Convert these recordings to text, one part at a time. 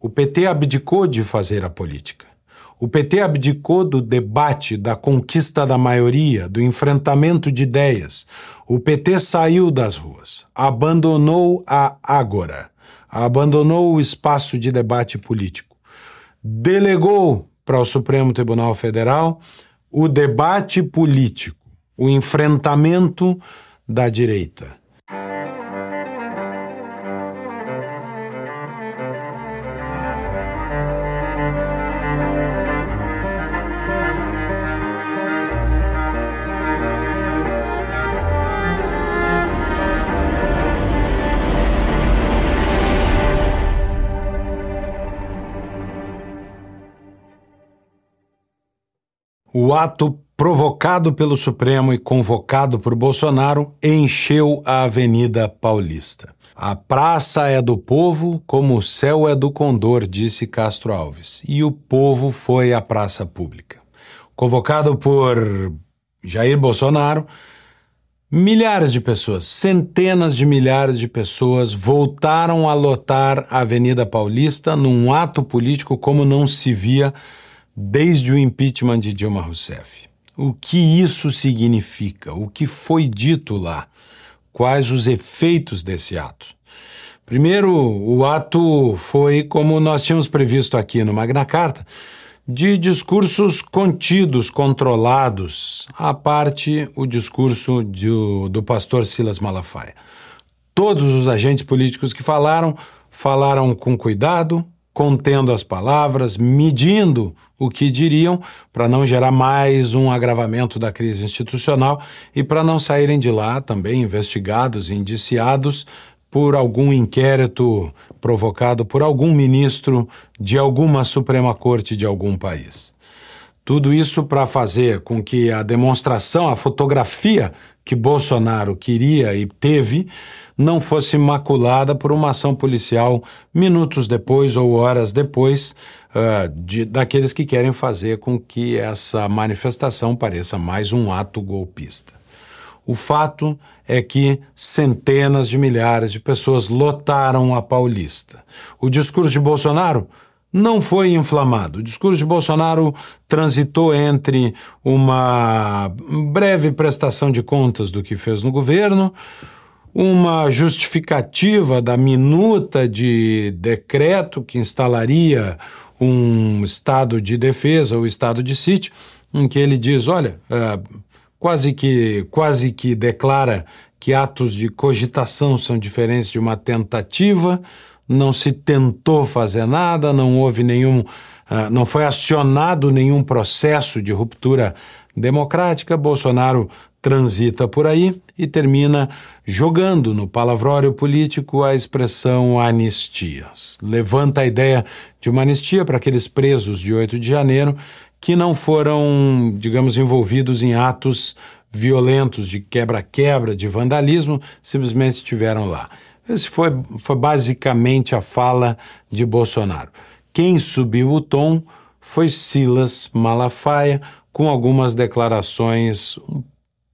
O PT abdicou de fazer a política. O PT abdicou do debate, da conquista da maioria, do enfrentamento de ideias. O PT saiu das ruas, abandonou a Ágora, abandonou o espaço de debate político, delegou para o Supremo Tribunal Federal o debate político, o enfrentamento da direita. O ato provocado pelo Supremo e convocado por Bolsonaro encheu a Avenida Paulista. A praça é do povo, como o céu é do condor, disse Castro Alves. E o povo foi à praça pública. Convocado por Jair Bolsonaro, milhares de pessoas, centenas de milhares de pessoas voltaram a lotar a Avenida Paulista num ato político como não se via desde o impeachment de Dilma Rousseff. O que isso significa? O que foi dito lá? Quais os efeitos desse ato? Primeiro, o ato foi, como nós tínhamos previsto aqui no Magna Carta, de discursos contidos, controlados, à parte o discurso do pastor Silas Malafaia. Todos os agentes políticos que falaram, falaram com cuidado, contendo as palavras, medindo o que diriam, para não gerar mais um agravamento da crise institucional e para não saírem de lá também investigados e indiciados por algum inquérito provocado por algum ministro de alguma Suprema Corte de algum país. Tudo isso para fazer com que a demonstração, a fotografia que Bolsonaro queria e teve, não fosse maculada por uma ação policial minutos depois ou horas depois uh, de, daqueles que querem fazer com que essa manifestação pareça mais um ato golpista. O fato é que centenas de milhares de pessoas lotaram a Paulista. O discurso de Bolsonaro não foi inflamado. O discurso de Bolsonaro transitou entre uma breve prestação de contas do que fez no governo, uma justificativa da minuta de decreto que instalaria um estado de defesa ou estado de sítio, em que ele diz, olha, é, quase que quase que declara que atos de cogitação são diferentes de uma tentativa, não se tentou fazer nada, não houve nenhum, uh, não foi acionado nenhum processo de ruptura democrática. Bolsonaro transita por aí e termina jogando no palavrório político a expressão anistia. Levanta a ideia de uma anistia para aqueles presos de 8 de janeiro que não foram, digamos, envolvidos em atos violentos de quebra-quebra, de vandalismo, simplesmente estiveram lá. Esse foi, foi basicamente a fala de Bolsonaro. Quem subiu o tom foi Silas Malafaia, com algumas declarações um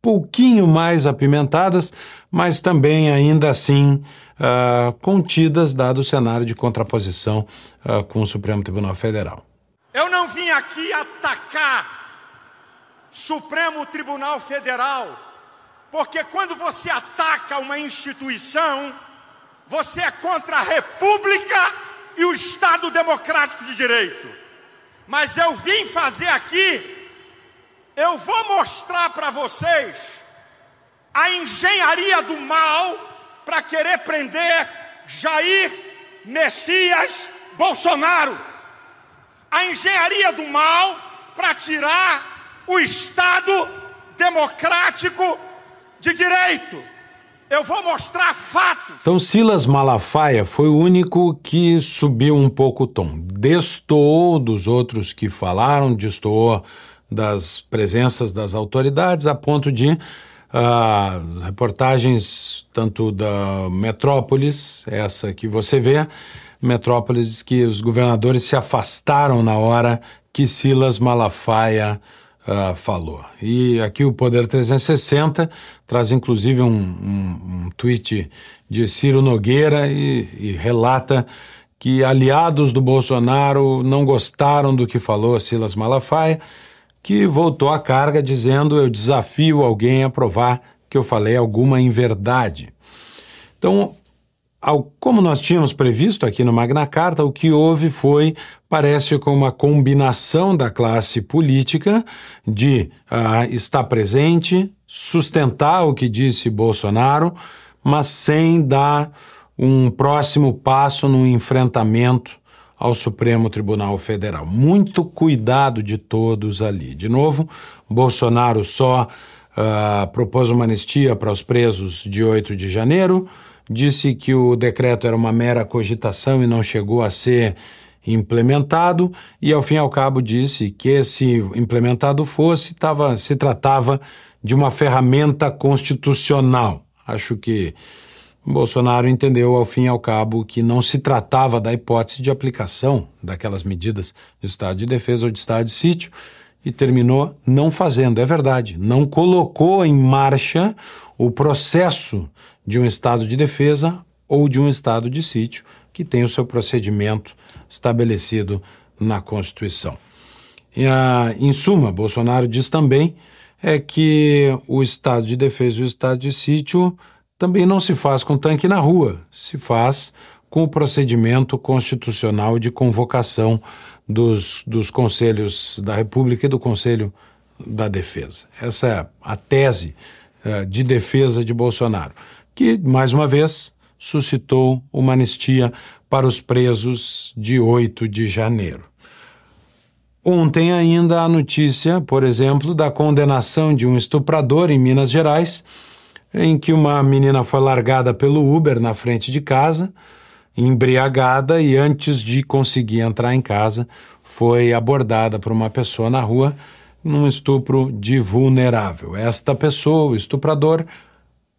pouquinho mais apimentadas, mas também ainda assim uh, contidas, dado o cenário de contraposição uh, com o Supremo Tribunal Federal. Eu não vim aqui atacar Supremo Tribunal Federal, porque quando você ataca uma instituição, você é contra a República e o Estado Democrático de Direito. Mas eu vim fazer aqui eu vou mostrar para vocês a engenharia do mal para querer prender Jair Messias Bolsonaro. A engenharia do mal para tirar o Estado democrático de direito. Eu vou mostrar fatos. Então, Silas Malafaia foi o único que subiu um pouco o tom. Destoou dos outros que falaram, destoou das presenças das autoridades, a ponto de uh, reportagens tanto da Metrópolis, essa que você vê, Metrópolis, que os governadores se afastaram na hora que Silas Malafaia uh, falou. E aqui o Poder 360 traz inclusive um, um, um tweet de Ciro Nogueira e, e relata que aliados do Bolsonaro não gostaram do que falou Silas Malafaia, que voltou à carga dizendo: Eu desafio alguém a provar que eu falei alguma inverdade. Então, ao, como nós tínhamos previsto aqui no Magna Carta, o que houve foi, parece com uma combinação da classe política de uh, estar presente, sustentar o que disse Bolsonaro, mas sem dar um próximo passo no enfrentamento ao Supremo Tribunal Federal. Muito cuidado de todos ali. De novo, Bolsonaro só uh, propôs uma anistia para os presos de 8 de janeiro disse que o decreto era uma mera cogitação e não chegou a ser implementado, e ao fim e ao cabo disse que se implementado fosse, tava, se tratava de uma ferramenta constitucional. Acho que Bolsonaro entendeu ao fim e ao cabo que não se tratava da hipótese de aplicação daquelas medidas de estado de defesa ou de estado de sítio e terminou não fazendo. É verdade, não colocou em marcha o processo de um estado de defesa ou de um estado de sítio que tem o seu procedimento estabelecido na Constituição. E, a, em suma, Bolsonaro diz também é que o estado de defesa e o estado de sítio também não se faz com tanque na rua, se faz com o procedimento constitucional de convocação dos, dos conselhos da República e do Conselho da Defesa. Essa é a tese uh, de defesa de Bolsonaro que, mais uma vez, suscitou uma anistia para os presos de 8 de janeiro. Ontem ainda a notícia, por exemplo, da condenação de um estuprador em Minas Gerais, em que uma menina foi largada pelo Uber na frente de casa, embriagada e antes de conseguir entrar em casa, foi abordada por uma pessoa na rua num estupro de vulnerável. Esta pessoa, o estuprador,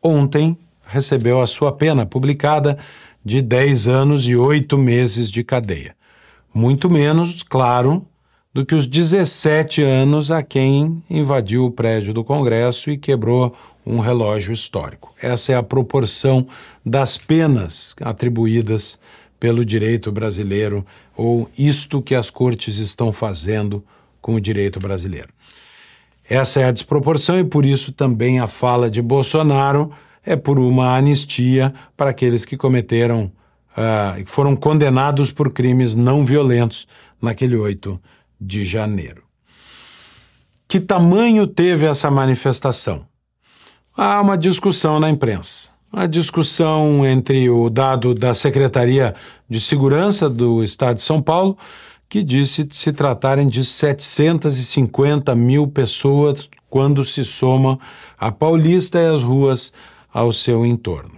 ontem recebeu a sua pena publicada de 10 anos e 8 meses de cadeia. Muito menos, claro, do que os 17 anos a quem invadiu o prédio do Congresso e quebrou um relógio histórico. Essa é a proporção das penas atribuídas pelo direito brasileiro, ou isto que as cortes estão fazendo com o direito brasileiro. Essa é a desproporção e por isso também a fala de Bolsonaro é por uma anistia para aqueles que cometeram, uh, foram condenados por crimes não violentos naquele 8 de janeiro. Que tamanho teve essa manifestação? Há uma discussão na imprensa. A discussão entre o dado da Secretaria de Segurança do Estado de São Paulo, que disse se tratarem de 750 mil pessoas quando se soma a Paulista e as ruas ao seu entorno.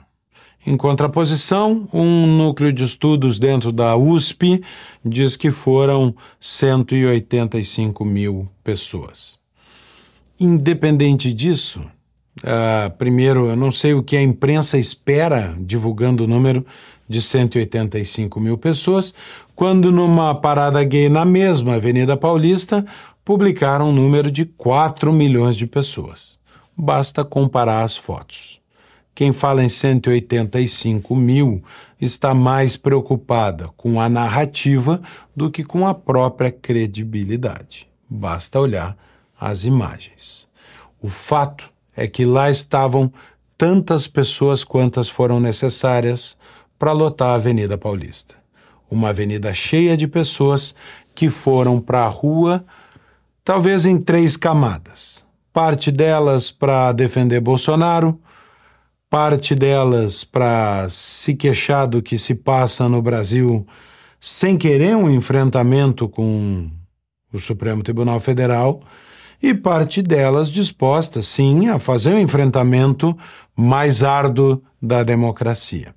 Em contraposição, um núcleo de estudos dentro da USP diz que foram 185 mil pessoas. Independente disso, uh, primeiro, eu não sei o que a imprensa espera divulgando o número de 185 mil pessoas, quando numa parada gay na mesma Avenida Paulista publicaram um número de 4 milhões de pessoas. Basta comparar as fotos. Quem fala em 185 mil está mais preocupada com a narrativa do que com a própria credibilidade. Basta olhar as imagens. O fato é que lá estavam tantas pessoas quantas foram necessárias para lotar a Avenida Paulista. Uma avenida cheia de pessoas que foram para a rua, talvez em três camadas. Parte delas para defender Bolsonaro, parte delas para se queixar do que se passa no Brasil sem querer um enfrentamento com o Supremo Tribunal Federal e parte delas disposta, sim, a fazer um enfrentamento mais árduo da democracia.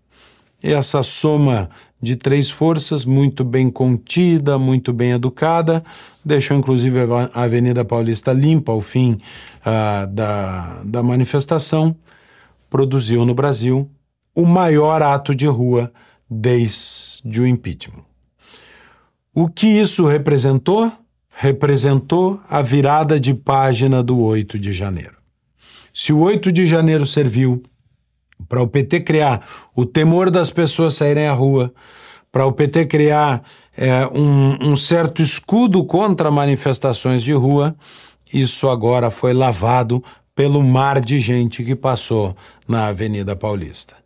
Essa soma de três forças, muito bem contida, muito bem educada, deixou inclusive a Avenida Paulista limpa ao fim uh, da, da manifestação produziu no Brasil o maior ato de rua desde o impeachment. O que isso representou? Representou a virada de página do 8 de janeiro. Se o 8 de janeiro serviu para o PT criar o temor das pessoas saírem à rua, para o PT criar é, um, um certo escudo contra manifestações de rua, isso agora foi lavado pelo mar de gente que passou na Avenida Paulista.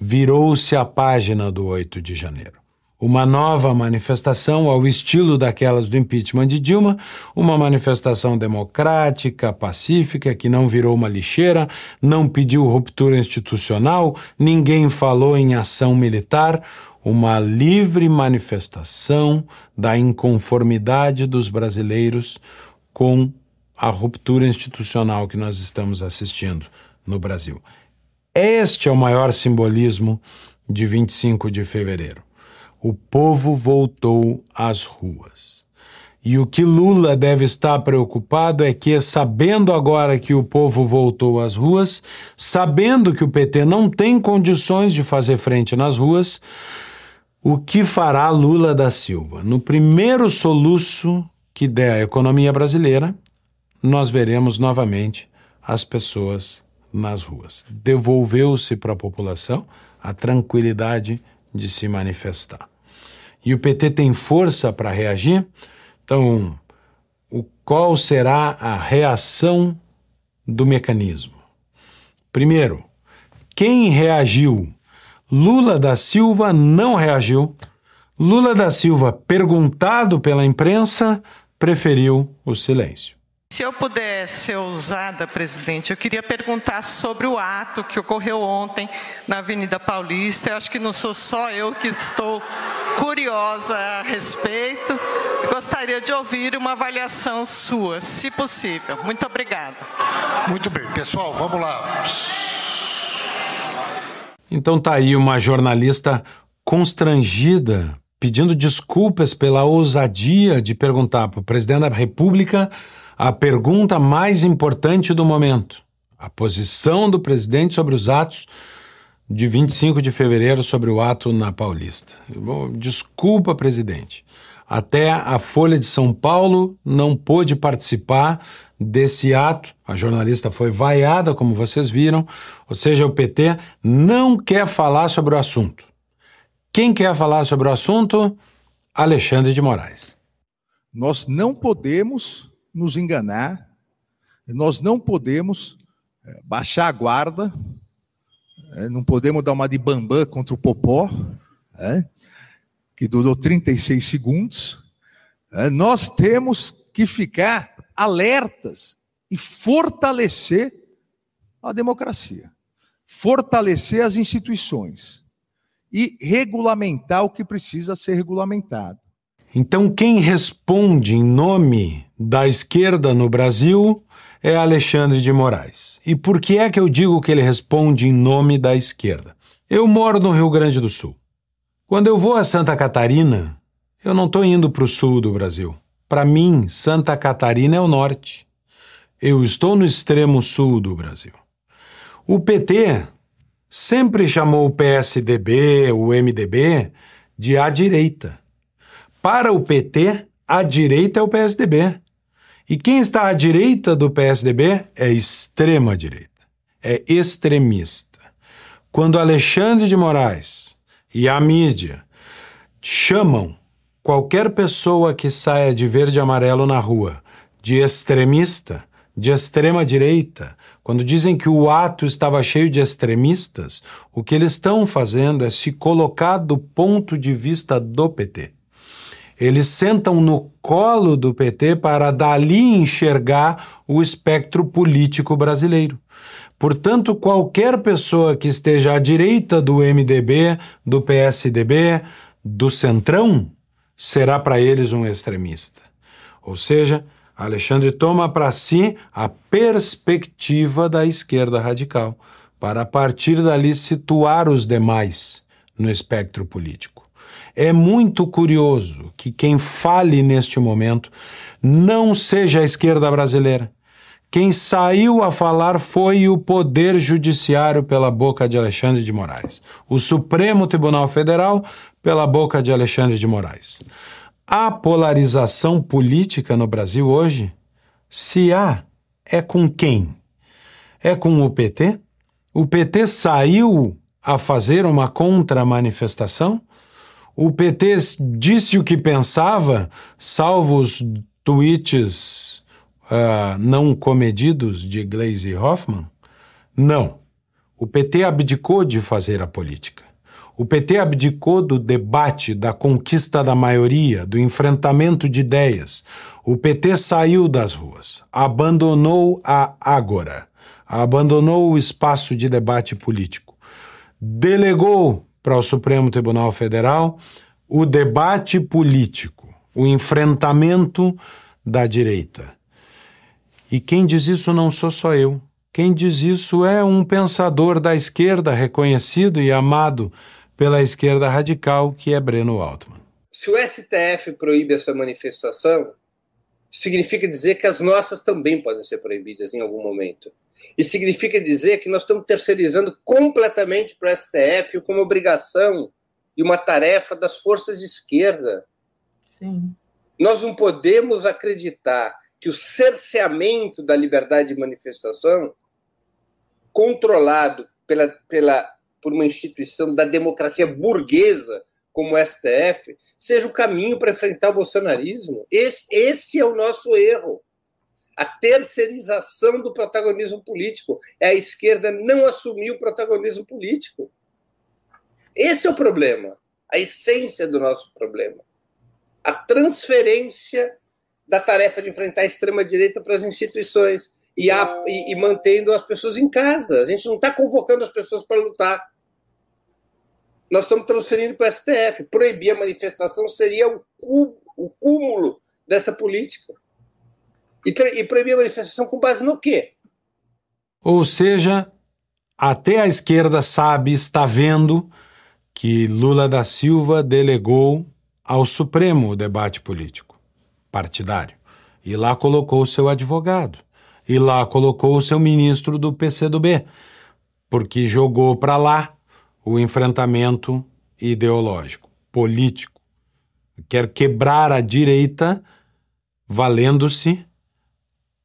Virou-se a página do 8 de janeiro uma nova manifestação ao estilo daquelas do impeachment de Dilma, uma manifestação democrática, pacífica, que não virou uma lixeira, não pediu ruptura institucional, ninguém falou em ação militar, uma livre manifestação da inconformidade dos brasileiros com a ruptura institucional que nós estamos assistindo no Brasil. Este é o maior simbolismo de 25 de fevereiro o povo voltou às ruas. E o que Lula deve estar preocupado é que, sabendo agora que o povo voltou às ruas, sabendo que o PT não tem condições de fazer frente nas ruas, o que fará Lula da Silva? No primeiro soluço que der a economia brasileira, nós veremos novamente as pessoas nas ruas. Devolveu-se para a população a tranquilidade de se manifestar. E o PT tem força para reagir? Então, o, qual será a reação do mecanismo? Primeiro, quem reagiu? Lula da Silva não reagiu. Lula da Silva, perguntado pela imprensa, preferiu o silêncio. Se eu puder ser ousada, presidente, eu queria perguntar sobre o ato que ocorreu ontem na Avenida Paulista. Eu acho que não sou só eu que estou curiosa a respeito. Gostaria de ouvir uma avaliação sua, se possível. Muito obrigada. Muito bem, pessoal, vamos lá. Então tá aí uma jornalista constrangida, pedindo desculpas pela ousadia de perguntar para o presidente da República a pergunta mais importante do momento: a posição do presidente sobre os atos de 25 de fevereiro sobre o ato na Paulista. Bom, desculpa, presidente. Até a Folha de São Paulo não pôde participar desse ato. A jornalista foi vaiada, como vocês viram, ou seja, o PT não quer falar sobre o assunto. Quem quer falar sobre o assunto? Alexandre de Moraes. Nós não podemos nos enganar, nós não podemos eh, baixar a guarda, eh, não podemos dar uma de bambam contra o Popó, é, que durou 36 segundos. Nós temos que ficar alertas e fortalecer a democracia, fortalecer as instituições e regulamentar o que precisa ser regulamentado. Então, quem responde em nome da esquerda no Brasil é Alexandre de Moraes. E por que é que eu digo que ele responde em nome da esquerda? Eu moro no Rio Grande do Sul. Quando eu vou a Santa Catarina, eu não estou indo para o sul do Brasil. Para mim, Santa Catarina é o norte. Eu estou no extremo sul do Brasil. O PT sempre chamou o PSDB, o MDB, de à direita. Para o PT, a direita é o PSDB. E quem está à direita do PSDB é extrema direita, é extremista. Quando Alexandre de Moraes e a mídia chamam qualquer pessoa que saia de verde e amarelo na rua de extremista, de extrema direita, quando dizem que o ato estava cheio de extremistas, o que eles estão fazendo é se colocar do ponto de vista do PT. Eles sentam no colo do PT para dali enxergar o espectro político brasileiro. Portanto, qualquer pessoa que esteja à direita do MDB, do PSDB, do Centrão, será para eles um extremista. Ou seja, Alexandre toma para si a perspectiva da esquerda radical, para a partir dali situar os demais no espectro político. É muito curioso que quem fale neste momento não seja a esquerda brasileira. Quem saiu a falar foi o Poder Judiciário pela boca de Alexandre de Moraes, o Supremo Tribunal Federal pela boca de Alexandre de Moraes. A polarização política no Brasil hoje, se há, é com quem? É com o PT? O PT saiu a fazer uma contra-manifestação? O PT disse o que pensava, salvo os tweets uh, não comedidos de Glaze Hoffman? Não. O PT abdicou de fazer a política. O PT abdicou do debate, da conquista da maioria, do enfrentamento de ideias. O PT saiu das ruas, abandonou a Ágora, abandonou o espaço de debate político, delegou para o Supremo Tribunal Federal o debate político, o enfrentamento da direita. E quem diz isso não sou só eu. Quem diz isso é um pensador da esquerda reconhecido e amado pela esquerda radical, que é Breno Altman. Se o STF proíbe essa manifestação, significa dizer que as nossas também podem ser proibidas em algum momento. E significa dizer que nós estamos terceirizando completamente para o STF como obrigação e uma tarefa das forças de esquerda. Sim. Nós não podemos acreditar que o cerceamento da liberdade de manifestação, controlado pela, pela por uma instituição da democracia burguesa como o STF seja o caminho para enfrentar o bolsonarismo. Esse, esse é o nosso erro. A terceirização do protagonismo político. É a esquerda não assumir o protagonismo político. Esse é o problema, a essência do nosso problema. A transferência da tarefa de enfrentar a extrema-direita para as instituições e, a, e, e mantendo as pessoas em casa. A gente não está convocando as pessoas para lutar. Nós estamos transferindo para o STF. Proibir a manifestação seria o, o cúmulo dessa política. E, e proibir a manifestação com base no quê? Ou seja, até a esquerda sabe, está vendo que Lula da Silva delegou ao Supremo o debate político partidário. E lá colocou o seu advogado e lá colocou o seu ministro do PCdoB, porque jogou para lá o enfrentamento ideológico, político. Quer quebrar a direita valendo-se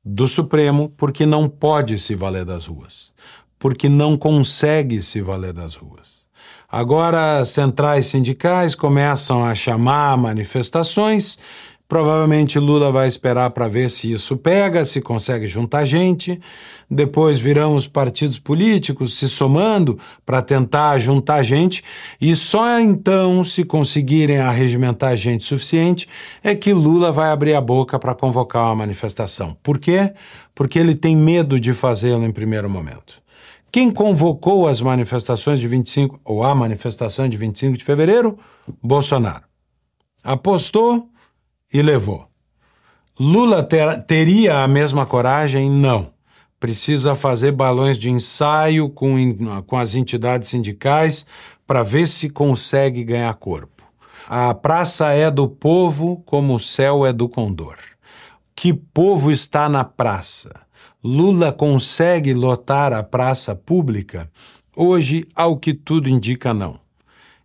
do Supremo, porque não pode se valer das ruas, porque não consegue se valer das ruas. Agora, centrais sindicais começam a chamar manifestações Provavelmente Lula vai esperar para ver se isso pega, se consegue juntar gente. Depois virão os partidos políticos se somando para tentar juntar gente. E só então, se conseguirem arregimentar gente suficiente, é que Lula vai abrir a boca para convocar uma manifestação. Por quê? Porque ele tem medo de fazê-lo em primeiro momento. Quem convocou as manifestações de 25, ou a manifestação de 25 de fevereiro? Bolsonaro. Apostou e levou. Lula ter, teria a mesma coragem? Não. Precisa fazer balões de ensaio com, com as entidades sindicais para ver se consegue ganhar corpo. A praça é do povo como o céu é do condor. Que povo está na praça? Lula consegue lotar a praça pública? Hoje, ao que tudo indica, não.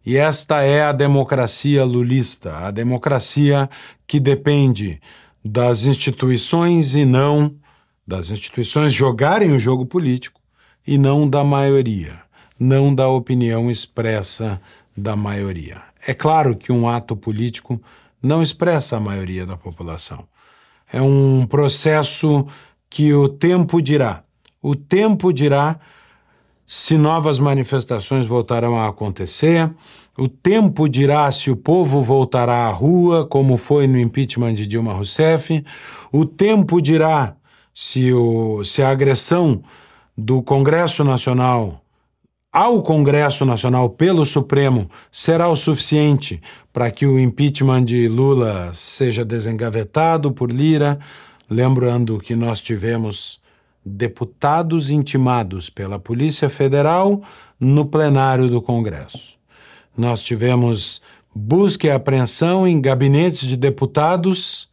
E esta é a democracia lulista, a democracia que depende das instituições e não das instituições jogarem o jogo político e não da maioria, não da opinião expressa da maioria. É claro que um ato político não expressa a maioria da população. É um processo que o tempo dirá. O tempo dirá se novas manifestações voltarão a acontecer. O tempo dirá se o povo voltará à rua, como foi no impeachment de Dilma Rousseff. O tempo dirá se, o, se a agressão do Congresso Nacional ao Congresso Nacional pelo Supremo será o suficiente para que o impeachment de Lula seja desengavetado por Lira. Lembrando que nós tivemos deputados intimados pela Polícia Federal no plenário do Congresso. Nós tivemos busca e apreensão em gabinetes de deputados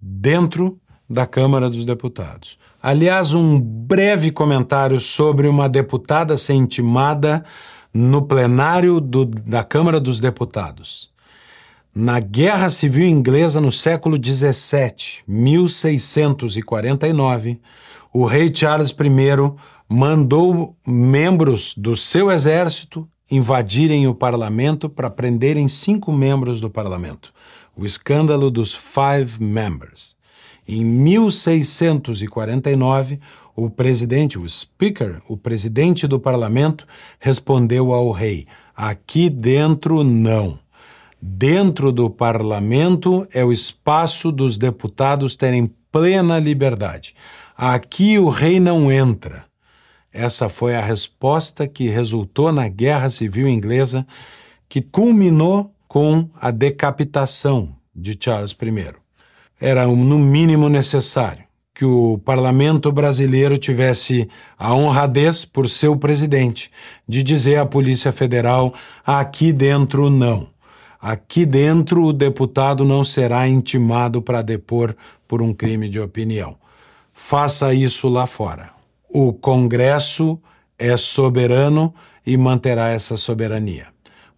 dentro da Câmara dos Deputados. Aliás, um breve comentário sobre uma deputada ser intimada no plenário do, da Câmara dos Deputados. Na Guerra Civil Inglesa, no século XVII, 1649, o rei Charles I mandou membros do seu exército invadirem o parlamento para prenderem cinco membros do parlamento. O escândalo dos Five Members. Em 1649, o presidente, o speaker, o presidente do parlamento, respondeu ao rei: aqui dentro não. Dentro do parlamento é o espaço dos deputados terem plena liberdade. Aqui o rei não entra. Essa foi a resposta que resultou na Guerra Civil Inglesa, que culminou com a decapitação de Charles I. Era no mínimo necessário que o parlamento brasileiro tivesse a honradez, por seu presidente, de dizer à Polícia Federal: aqui dentro não. Aqui dentro o deputado não será intimado para depor por um crime de opinião. Faça isso lá fora. O Congresso é soberano e manterá essa soberania.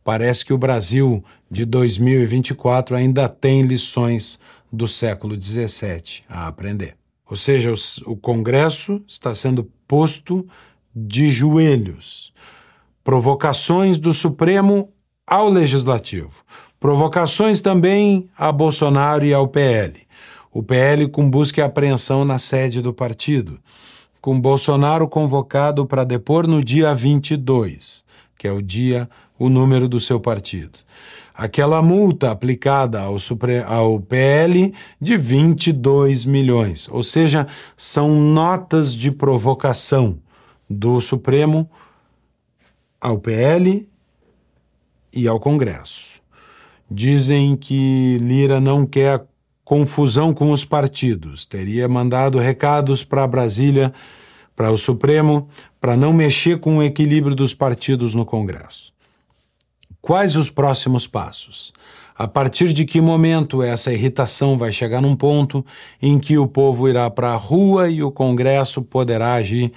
Parece que o Brasil de 2024 ainda tem lições do século XVII a aprender. Ou seja, o, Congresso está sendo posto de joelhos. Provocações do Supremo ao Legislativo. Provocações também a Bolsonaro e ao PL. O PL com busca e apreensão na sede do partido, com Bolsonaro convocado para depor no dia 22, que é o dia, o número do seu partido aquela multa aplicada ao, Supre ao PL de 22 milhões. Ou seja, são notas de provocação do Supremo ao PL e ao Congresso. Dizem que Lira não quer confusão com os partidos, teria mandado recados para Brasília, para o Supremo, para não mexer com o equilíbrio dos partidos no Congresso. Quais os próximos passos? A partir de que momento essa irritação vai chegar num ponto em que o povo irá para a rua e o Congresso poderá agir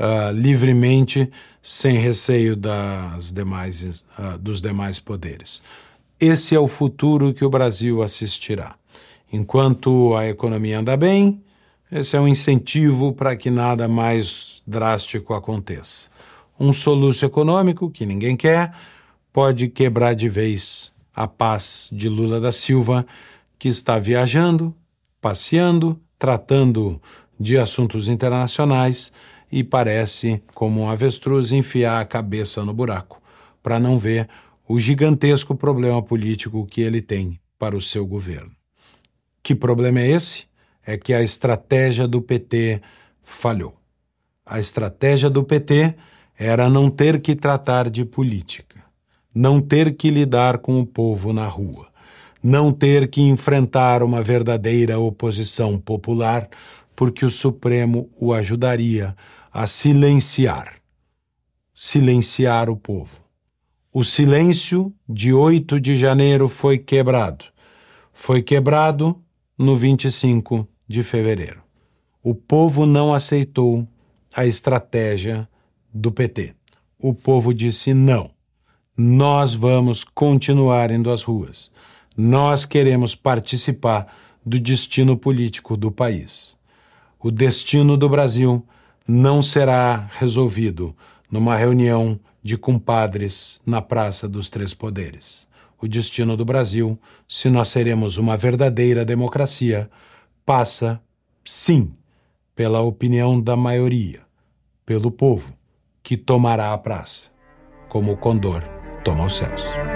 uh, livremente, sem receio das demais, uh, dos demais poderes? Esse é o futuro que o Brasil assistirá. Enquanto a economia anda bem, esse é um incentivo para que nada mais drástico aconteça. Um soluço econômico que ninguém quer pode quebrar de vez a paz de Lula da Silva, que está viajando, passeando, tratando de assuntos internacionais e parece, como um avestruz, enfiar a cabeça no buraco para não ver o gigantesco problema político que ele tem para o seu governo. Que problema é esse? É que a estratégia do PT falhou. A estratégia do PT era não ter que tratar de política não ter que lidar com o povo na rua, não ter que enfrentar uma verdadeira oposição popular, porque o Supremo o ajudaria a silenciar silenciar o povo. O silêncio de 8 de janeiro foi quebrado. Foi quebrado no 25 de fevereiro. O povo não aceitou a estratégia do PT. O povo disse não nós vamos continuar indo às ruas. Nós queremos participar do destino político do país. O destino do Brasil não será resolvido numa reunião de compadres na Praça dos Três Poderes. O destino do Brasil, se nós seremos uma verdadeira democracia, passa, sim, pela opinião da maioria, pelo povo, que tomará a praça, como o condor toma os céus.